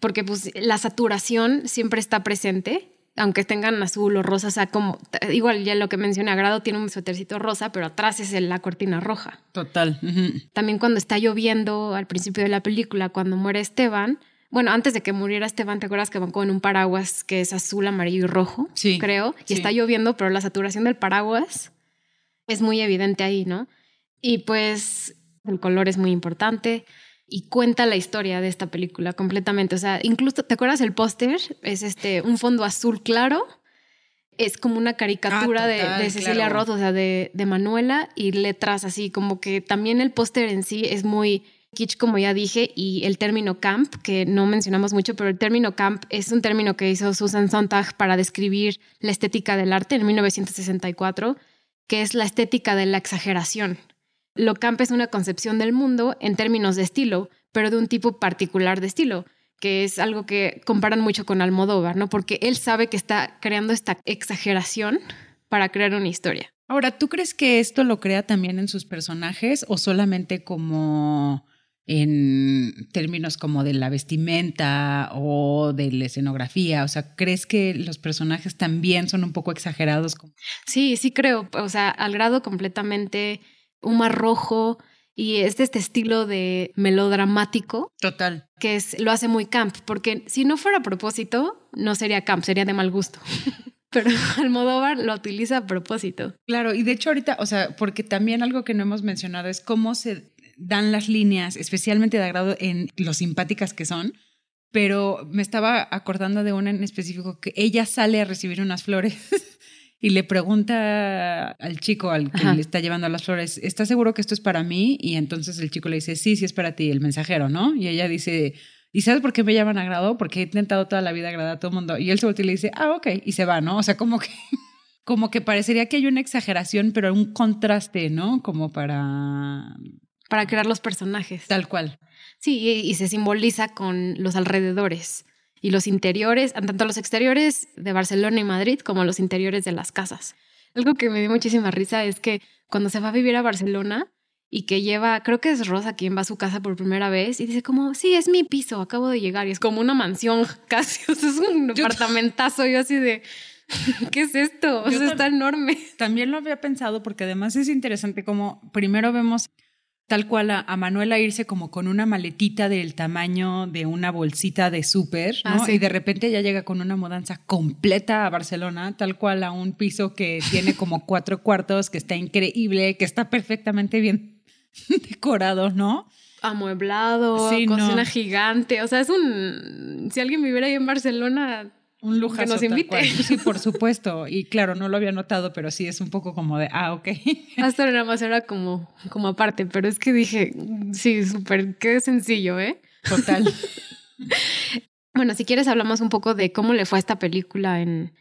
porque pues la saturación siempre está presente aunque tengan azul o rosa, o sea, como igual ya lo que mencioné, Agrado tiene un suétercito rosa, pero atrás es la cortina roja. Total. También cuando está lloviendo al principio de la película, cuando muere Esteban, bueno, antes de que muriera Esteban, ¿te acuerdas que van con un paraguas que es azul, amarillo y rojo? Sí. Creo. Y está lloviendo, pero la saturación del paraguas es muy evidente ahí, ¿no? Y pues el color es muy importante y cuenta la historia de esta película completamente. O sea, incluso, ¿te acuerdas el póster? Es este, un fondo azul claro. Es como una caricatura ah, de, Cecilia Roth, o sea, de, de Manuela y letras así, como que también el póster en sí es muy kitsch, como ya dije, y el término camp, que no mencionamos mucho, pero el término camp es un término que hizo Susan Sontag para describir la estética del arte en 1964, que es la estética de la exageración. Lo camp es una concepción del mundo en términos de estilo, pero de un tipo particular de estilo, que es algo que comparan mucho con Almodóvar, ¿no? Porque él sabe que está creando esta exageración para crear una historia. Ahora, ¿tú crees que esto lo crea también en sus personajes o solamente como en términos como de la vestimenta o de la escenografía? O sea, ¿crees que los personajes también son un poco exagerados? Sí, sí creo. O sea, al grado completamente un mar rojo y es de este estilo de melodramático. Total. Que es, lo hace muy camp, porque si no fuera a propósito, no sería camp, sería de mal gusto. Pero Almodóvar lo utiliza a propósito. Claro, y de hecho ahorita, o sea, porque también algo que no hemos mencionado es cómo se dan las líneas, especialmente de agrado en lo simpáticas que son, pero me estaba acordando de una en específico que ella sale a recibir unas flores y le pregunta al chico al que le está llevando las flores, ¿estás seguro que esto es para mí? Y entonces el chico le dice, sí, sí es para ti, el mensajero, ¿no? Y ella dice, ¿y sabes por qué me llaman agrado? Porque he intentado toda la vida agradar a todo el mundo. Y él se voltea y le dice, ah, ok, y se va, ¿no? O sea, como que, como que parecería que hay una exageración, pero un contraste, ¿no? Como para... Para crear los personajes. Tal cual. Sí, y se simboliza con los alrededores y los interiores, tanto los exteriores de Barcelona y Madrid como los interiores de las casas. Algo que me dio muchísima risa es que cuando se va a vivir a Barcelona y que lleva, creo que es Rosa quien va a su casa por primera vez y dice como, sí, es mi piso, acabo de llegar y es como una mansión casi, o sea, es un apartamentazo, yo así de... ¿Qué es esto? O sea, está enorme. También lo había pensado porque además es interesante como primero vemos tal cual a, Manuela irse como con una maletita del tamaño de una bolsita de súper, ¿no? Ah, y de repente ya llega con una mudanza completa a Barcelona, tal cual a un piso que tiene como cuatro cuartos, que está increíble, que está perfectamente bien decorado, ¿no? Amueblado, cocina gigante, o sea, es un... Si alguien viviera ahí en Barcelona, un lujo Que nos invite. Sí, por supuesto. Y claro, no lo había notado, pero sí es un poco como de, ah, ok. Hasta nada más era como, como aparte, pero es que dije, sí, súper, qué sencillo, ¿eh? Total. bueno, si quieres hablamos un poco de cómo le fue a esta película en,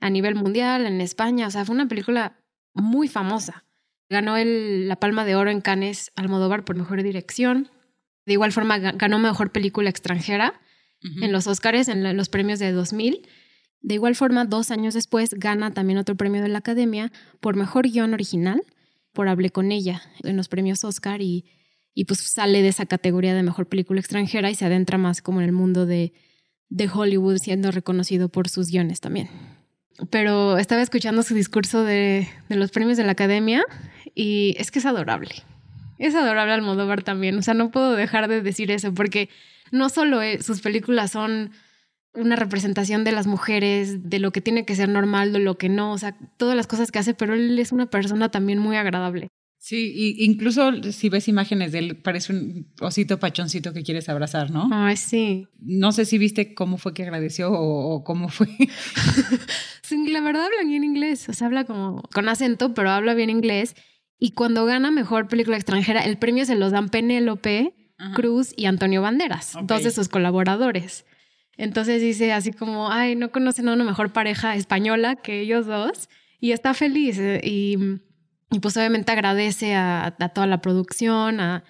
a nivel mundial, en España. O sea, fue una película muy famosa. Ganó el, la Palma de Oro en Cannes Almodóvar por Mejor Dirección. De igual forma, ganó Mejor Película Extranjera en los Oscars, en los premios de 2000. De igual forma, dos años después, gana también otro premio de la Academia por Mejor Guión Original, por Hablé con ella en los premios Oscar y, y pues sale de esa categoría de Mejor Película Extranjera y se adentra más como en el mundo de, de Hollywood, siendo reconocido por sus guiones también. Pero estaba escuchando su discurso de, de los premios de la Academia y es que es adorable. Es adorable Almodóvar también. O sea, no puedo dejar de decir eso porque no solo sus películas son una representación de las mujeres, de lo que tiene que ser normal, de lo que no, o sea, todas las cosas que hace, pero él es una persona también muy agradable. Sí, y incluso si ves imágenes de él, parece un osito pachoncito que quieres abrazar, ¿no? Ay, sí. No sé si viste cómo fue que agradeció o, cómo fue. sí, la verdad habla bien inglés, o sea, habla como con acento, pero habla bien inglés. Y cuando gana mejor película extranjera, el premio se los dan Penélope Cruz y Antonio Banderas, dos de sus colaboradores. Entonces dice así como, ay, no conocen a una mejor pareja española que ellos dos. Y está feliz. Eh, y y pues obviamente agradece a, toda la producción, a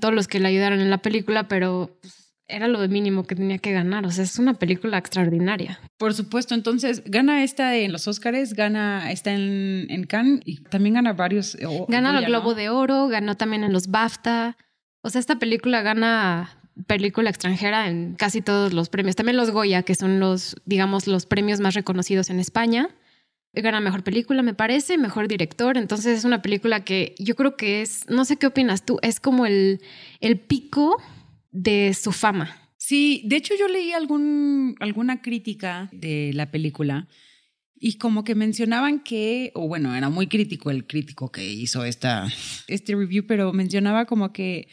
todos los que le ayudaron en la película, pero pues, era lo de mínimo que tenía que ganar. O sea, es una película extraordinaria. Por supuesto, entonces gana esta en los Oscars, gana esta en, en Cannes y también gana varios. gana el Globo de Oro, ganó también en los BAFTA. O sea, esta película gana película extranjera en casi todos los premios. También los Goya, que son los, digamos, los premios más reconocidos en España gana mejor película, me parece, mejor director. Entonces es una película que yo creo que es, no sé qué opinas tú, es como el, el pico de su fama. Sí, de hecho yo leí algún, alguna crítica de la película y como que mencionaban que, o bueno, era muy crítico el crítico que hizo esta, este review, pero mencionaba como que,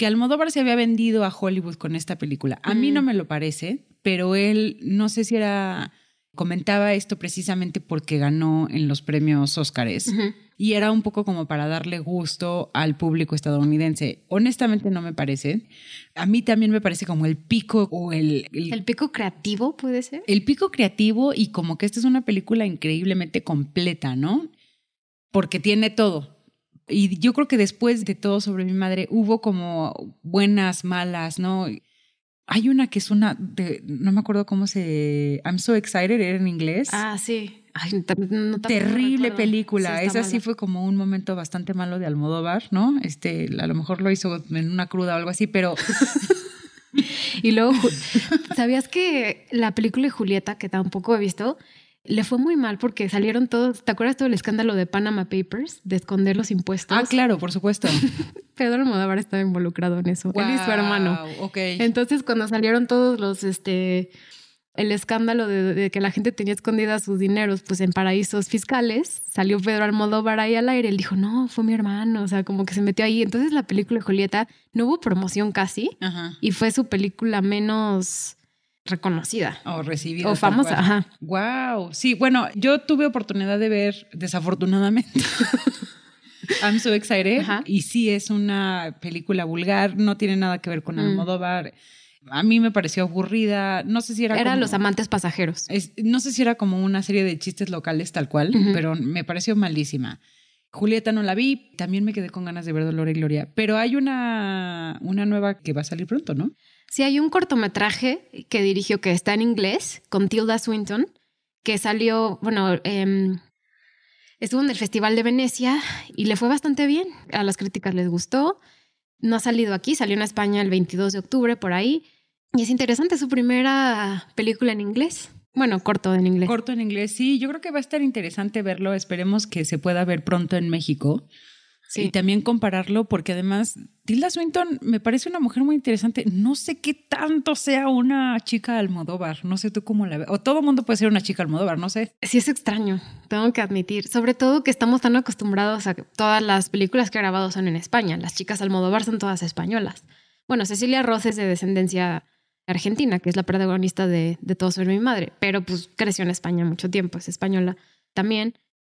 que Almodóvar se había vendido a Hollywood con esta película. A mí no me lo parece, pero él, no sé si era Comentaba esto precisamente porque ganó en los premios Óscares y era un poco como para darle gusto al público estadounidense. Honestamente no me parece. A mí también me parece como el pico o el... El, pico creativo puede ser. El pico creativo y como que esta es una película increíblemente completa, ¿no? Porque tiene todo. Y yo creo que después de todo sobre mi madre hubo como buenas, malas, ¿no? Hay una que es una, de, no me acuerdo cómo se... I'm so excited, era en inglés. Ah, sí. Terrible película. Esa sí fue como un momento bastante malo de Almodóvar, ¿no? Este, a lo mejor lo hizo en una cruda o algo así, pero... y luego, ¿sabías que la película de Julieta, que tampoco he visto, le fue muy mal porque salieron todos, ¿te acuerdas todo el escándalo de Panama Papers, de esconder los impuestos? Ah, claro, por supuesto. Pedro Almodóvar estaba involucrado en eso, él y su hermano. Ok. Entonces, cuando salieron todos los, este, el escándalo de, que la gente tenía escondidas sus dineros, pues en paraísos fiscales, salió Pedro Almodóvar ahí al aire, él dijo, no, fue mi hermano, o sea, como que se metió ahí. Entonces, la película de Julieta no hubo promoción casi, y fue su película menos reconocida. O recibida. O famosa, ajá. Wow. Sí, bueno, yo tuve oportunidad de ver, desafortunadamente. I'm so excited. Y sí, es una película vulgar, no tiene nada que ver con mm. Almodóvar. A mí me pareció aburrida. No sé si era. Era Los Amantes Pasajeros. no sé si era como una serie de chistes locales tal cual, pero me pareció malísima. Julieta no la vi, también me quedé con ganas de ver Dolor y Gloria, pero hay una, una nueva que va a salir pronto, ¿no? Sí, hay un cortometraje que dirigió que está en inglés con Tilda Swinton, que salió, bueno, em, estuvo en el Festival de Venecia y le fue bastante bien. A las críticas les gustó. No ha salido aquí, salió en España el 22 de octubre por ahí. Y es interesante, su primera película en inglés. Bueno, corto en inglés. Corto en inglés, sí. Yo creo que va a estar interesante verlo. Esperemos que se pueda ver pronto en México. Y también compararlo, porque además Tilda Swinton me parece una mujer muy interesante. No sé qué tanto sea una chica Almodóvar. No sé tú cómo la ves. O todo mundo puede ser una chica Almodóvar, no sé. Sí, es extraño, tengo que admitir. Sobre todo que estamos tan acostumbrados a que todas las películas que ha grabado son en España. Las chicas Almodóvar son todas españolas. Bueno, Cecilia Ross es de descendencia argentina, que es la protagonista de, de Todo sobre mi madre, pero pues creció en España mucho tiempo, es española también.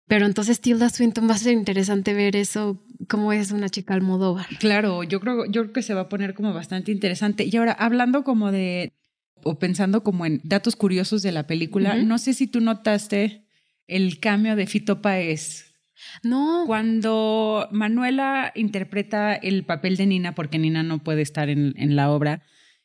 Pero entonces Tilda Swinton va a ser interesante ver eso, cómo es una chica Almodóvar. Claro, yo creo, yo creo que se va a poner como bastante interesante. Y ahora, hablando como de, o pensando como en datos curiosos de la película, no sé si tú notaste el cambio de Fito Páez No. Cuando Manuela interpreta el papel de Nina, porque Nina no puede estar en, en la obra,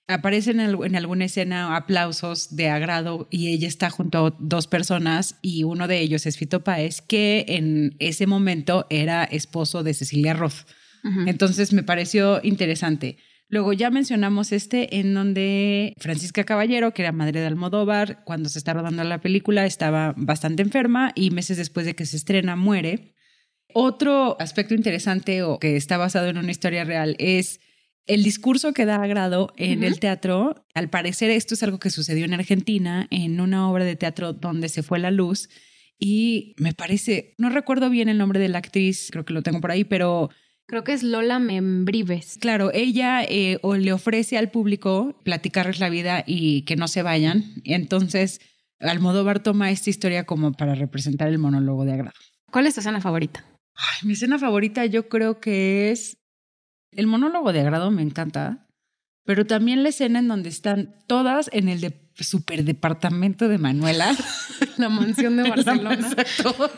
aparecen en, en, alguna escena aplausos de agrado y ella está junto a dos personas y uno de ellos es Fito Páez, que en ese momento era esposo de Cecilia Roth. Uh -huh. Entonces me pareció interesante. Luego ya mencionamos este en donde Francisca Caballero, que era madre de Almodóvar, cuando se está rodando la película estaba bastante enferma y meses después de que se estrena muere. Otro aspecto interesante o que está basado en una historia real es el discurso que da Agrado en uh -huh. el teatro. Al parecer esto es algo que sucedió en Argentina en una obra de teatro donde se fue la luz y me parece, no recuerdo bien el nombre de la actriz, creo que lo tengo por ahí, pero Creo que es Lola Membrives. Claro, ella eh, o le ofrece al público platicarles la vida y que no se vayan. Entonces Almodóvar toma esta historia como para representar el monólogo de agrado. ¿Cuál es tu escena favorita? Ay, mi escena favorita yo creo que es el monólogo de agrado, me encanta, pero también la escena en donde están todas en el de superdepartamento de Manuela. la mansión de Barcelona. Exacto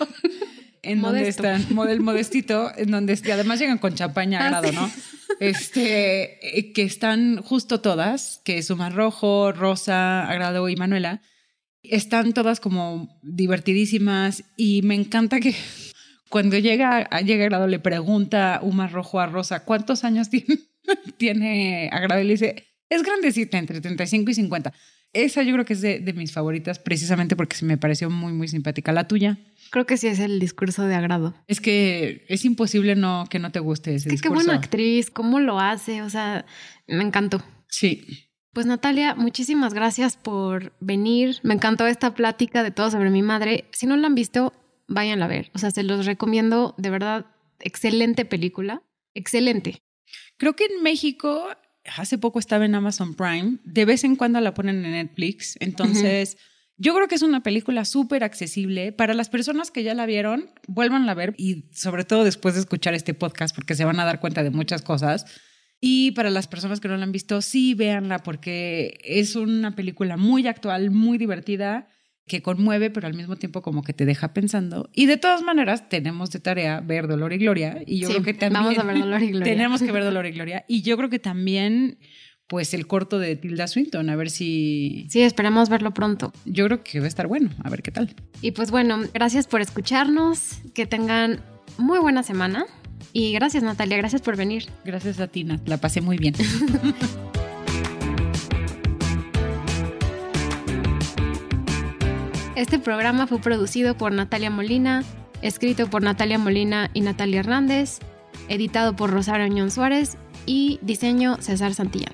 en Modesto. donde están, el modestito, en donde y además llegan con champaña ah, sí. ¿no? Este, que están justo todas, que es Omar Rojo, Rosa, Agrado y Manuela, están todas como divertidísimas y me encanta que cuando llega, llega Agrado le pregunta Umar Rojo a Rosa, ¿cuántos años tiene, tiene Agrado? Y le dice, es grandecita, entre 35 y 50. Esa yo creo que es de, de mis favoritas precisamente porque se me pareció muy, muy simpática. ¿La tuya? Creo que sí es el discurso de agrado. Es que es imposible no que no te guste ese es discurso. Qué buena actriz, cómo lo hace, o sea, me encantó. Sí. Pues Natalia, muchísimas gracias por venir. Me encantó esta plática de todo sobre mi madre. Si no la han visto, váyanla a ver. O sea, se los recomiendo, de verdad, excelente película. Excelente. Creo que en México, hace poco estaba en Amazon Prime, de vez en cuando la ponen en Netflix, entonces... Uh -huh. Yo creo que es una película súper accesible. Para las personas que ya la vieron, vuelvan a ver y sobre todo después de escuchar este podcast porque se van a dar cuenta de muchas cosas. Y para las personas que no la han visto, sí véanla porque es una película muy actual, muy divertida, que conmueve, pero al mismo tiempo como que te deja pensando. Y de todas maneras, tenemos de tarea ver Dolor y Gloria. Y yo sí, creo que también vamos a ver Dolor y Gloria. tenemos que ver Dolor y Gloria. Y yo creo que también pues el corto de Tilda Swinton, a ver si... Sí, esperemos verlo pronto. Yo creo que va a estar bueno, a ver qué tal. Y pues bueno, gracias por escucharnos, que tengan muy buena semana y gracias Natalia, gracias por venir. Gracias a ti, Nat, la pasé muy bien. este programa fue producido por Natalia Molina, escrito por Natalia Molina y Natalia Hernández, editado por Rosario Añón Suárez y diseño César Santillán.